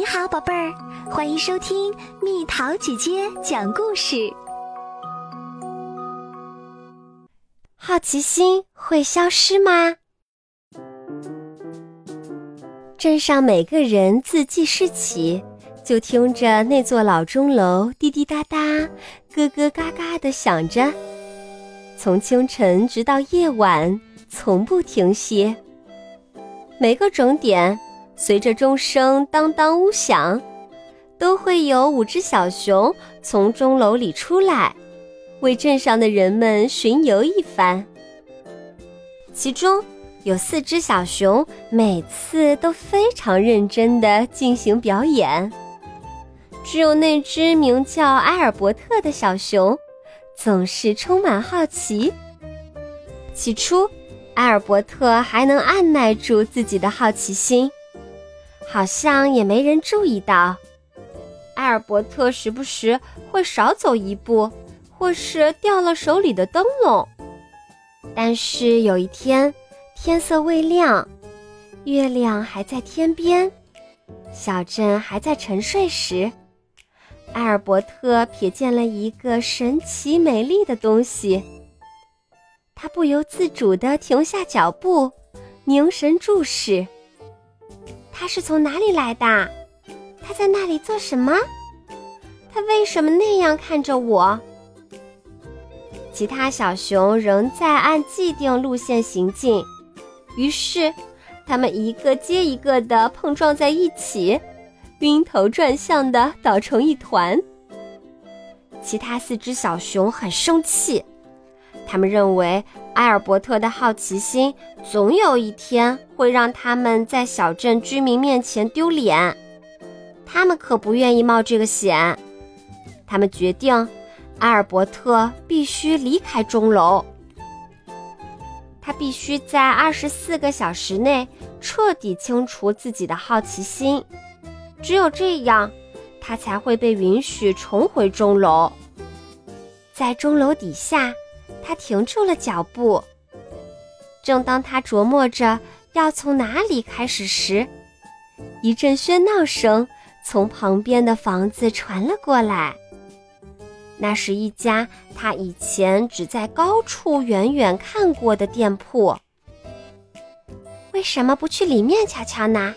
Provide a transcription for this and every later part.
你好，宝贝儿，欢迎收听蜜桃姐姐讲故事。好奇心会消失吗？镇上每个人自记事起，就听着那座老钟楼滴滴答答、咯咯嘎嘎的响着，从清晨直到夜晚，从不停歇。每个整点。随着钟声当当呜响，都会有五只小熊从钟楼里出来，为镇上的人们巡游一番。其中有四只小熊，每次都非常认真地进行表演。只有那只名叫埃尔伯特的小熊，总是充满好奇。起初，埃尔伯特还能按耐住自己的好奇心。好像也没人注意到，埃尔伯特时不时会少走一步，或是掉了手里的灯笼。但是有一天，天色未亮，月亮还在天边，小镇还在沉睡时，埃尔伯特瞥见了一个神奇美丽的东西。他不由自主地停下脚步，凝神注视。是从哪里来的？他在那里做什么？他为什么那样看着我？其他小熊仍在按既定路线行进，于是他们一个接一个的碰撞在一起，晕头转向的倒成一团。其他四只小熊很生气。他们认为埃尔伯特的好奇心总有一天会让他们在小镇居民面前丢脸，他们可不愿意冒这个险。他们决定，埃尔伯特必须离开钟楼，他必须在二十四个小时内彻底清除自己的好奇心，只有这样，他才会被允许重回钟楼。在钟楼底下。他停住了脚步。正当他琢磨着要从哪里开始时，一阵喧闹声从旁边的房子传了过来。那是一家他以前只在高处远远看过的店铺。为什么不去里面瞧瞧呢？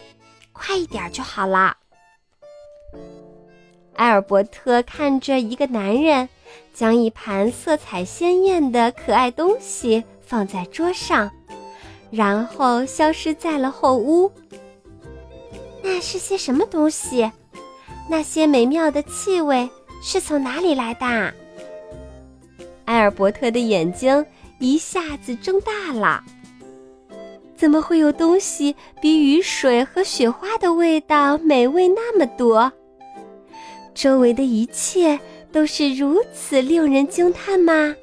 快一点就好了。埃尔伯特看着一个男人。将一盘色彩鲜艳的可爱东西放在桌上，然后消失在了后屋。那是些什么东西？那些美妙的气味是从哪里来的？埃尔伯特的眼睛一下子睁大了。怎么会有东西比雨水和雪花的味道美味那么多？周围的一切。都是如此令人惊叹吗？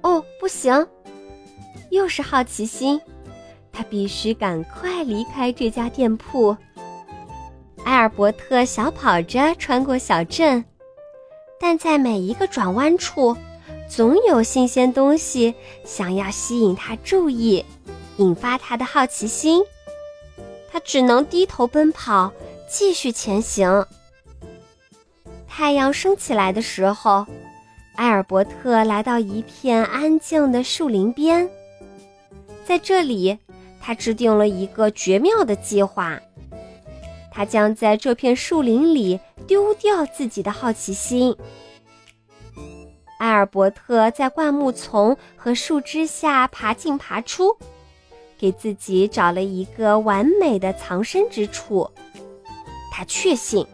哦，不行，又是好奇心，他必须赶快离开这家店铺。埃尔伯特小跑着穿过小镇，但在每一个转弯处，总有新鲜东西想要吸引他注意，引发他的好奇心。他只能低头奔跑，继续前行。太阳升起来的时候，埃尔伯特来到一片安静的树林边。在这里，他制定了一个绝妙的计划。他将在这片树林里丢掉自己的好奇心。埃尔伯特在灌木丛和树枝下爬进爬出，给自己找了一个完美的藏身之处。他确信。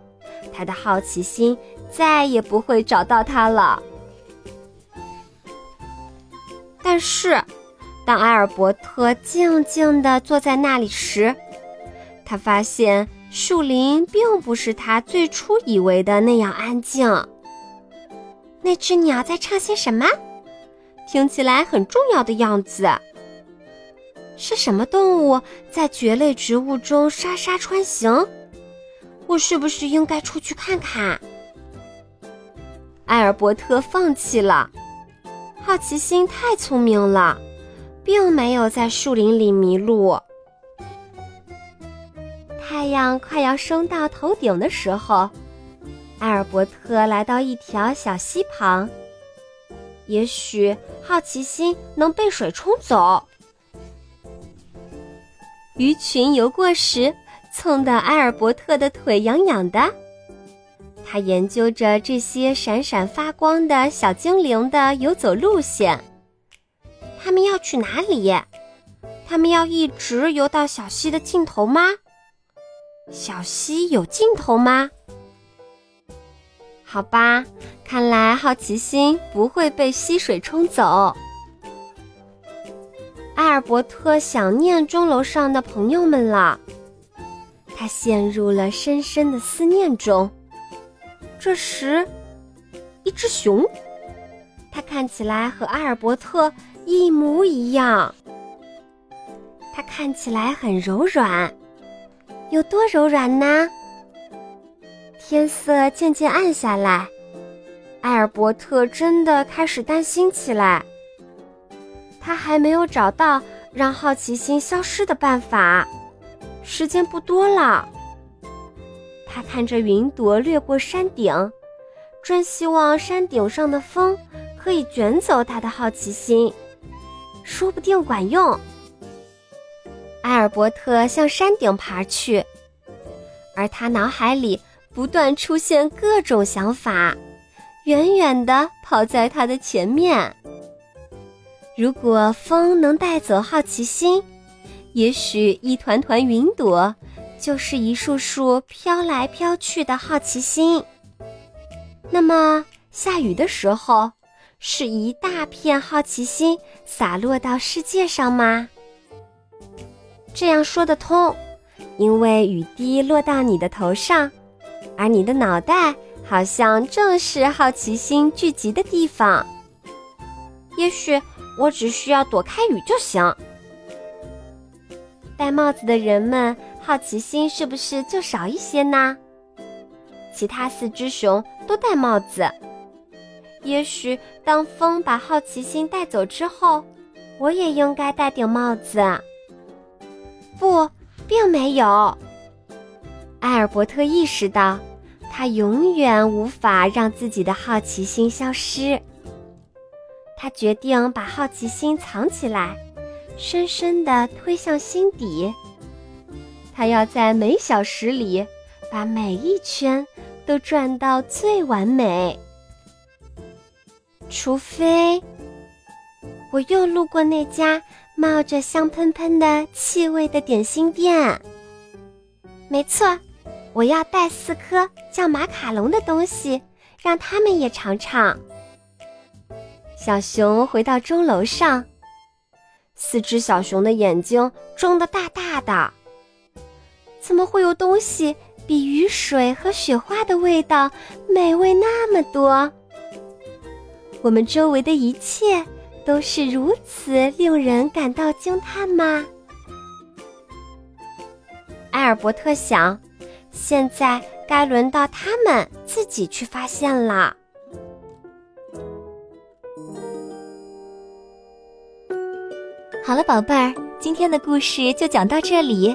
他的好奇心再也不会找到它了。但是，当埃尔伯特静静地坐在那里时，他发现树林并不是他最初以为的那样安静。那只鸟在唱些什么？听起来很重要的样子。是什么动物在蕨类植物中沙沙穿行？我是不是应该出去看看？埃尔伯特放弃了，好奇心太聪明了，并没有在树林里迷路。太阳快要升到头顶的时候，艾尔伯特来到一条小溪旁。也许好奇心能被水冲走。鱼群游过时，蹭得埃尔伯特的腿痒痒的。他研究着这些闪闪发光的小精灵的游走路线。他们要去哪里？他们要一直游到小溪的尽头吗？小溪有尽头吗？好吧，看来好奇心不会被溪水冲走。埃尔伯特想念钟楼上的朋友们了，他陷入了深深的思念中。这时，一只熊，它看起来和阿尔伯特一模一样。它看起来很柔软，有多柔软呢？天色渐渐暗下来，艾尔伯特真的开始担心起来。他还没有找到让好奇心消失的办法，时间不多了。他看着云朵掠过山顶，真希望山顶上的风可以卷走他的好奇心，说不定管用。埃尔伯特向山顶爬去，而他脑海里不断出现各种想法，远远地跑在他的前面。如果风能带走好奇心，也许一团团云朵就是一束束飘来飘去的好奇心。那么下雨的时候，是一大片好奇心洒落到世界上吗？这样说得通，因为雨滴落到你的头上，而你的脑袋好像正是好奇心聚集的地方。也许。我只需要躲开雨就行。戴帽子的人们好奇心是不是就少一些呢？其他四只熊都戴帽子。也许当风把好奇心带走之后，我也应该戴顶帽子。不，并没有。埃尔伯特意识到，他永远无法让自己的好奇心消失。他决定把好奇心藏起来，深深地推向心底。他要在每小时里把每一圈都转到最完美。除非我又路过那家冒着香喷喷的气味的点心店。没错，我要带四颗叫马卡龙的东西，让他们也尝尝。小熊回到钟楼上，四只小熊的眼睛睁得大大的。怎么会有东西比雨水和雪花的味道美味那么多？我们周围的一切都是如此令人感到惊叹吗？埃尔伯特想，现在该轮到他们自己去发现了。好了，宝贝儿，今天的故事就讲到这里。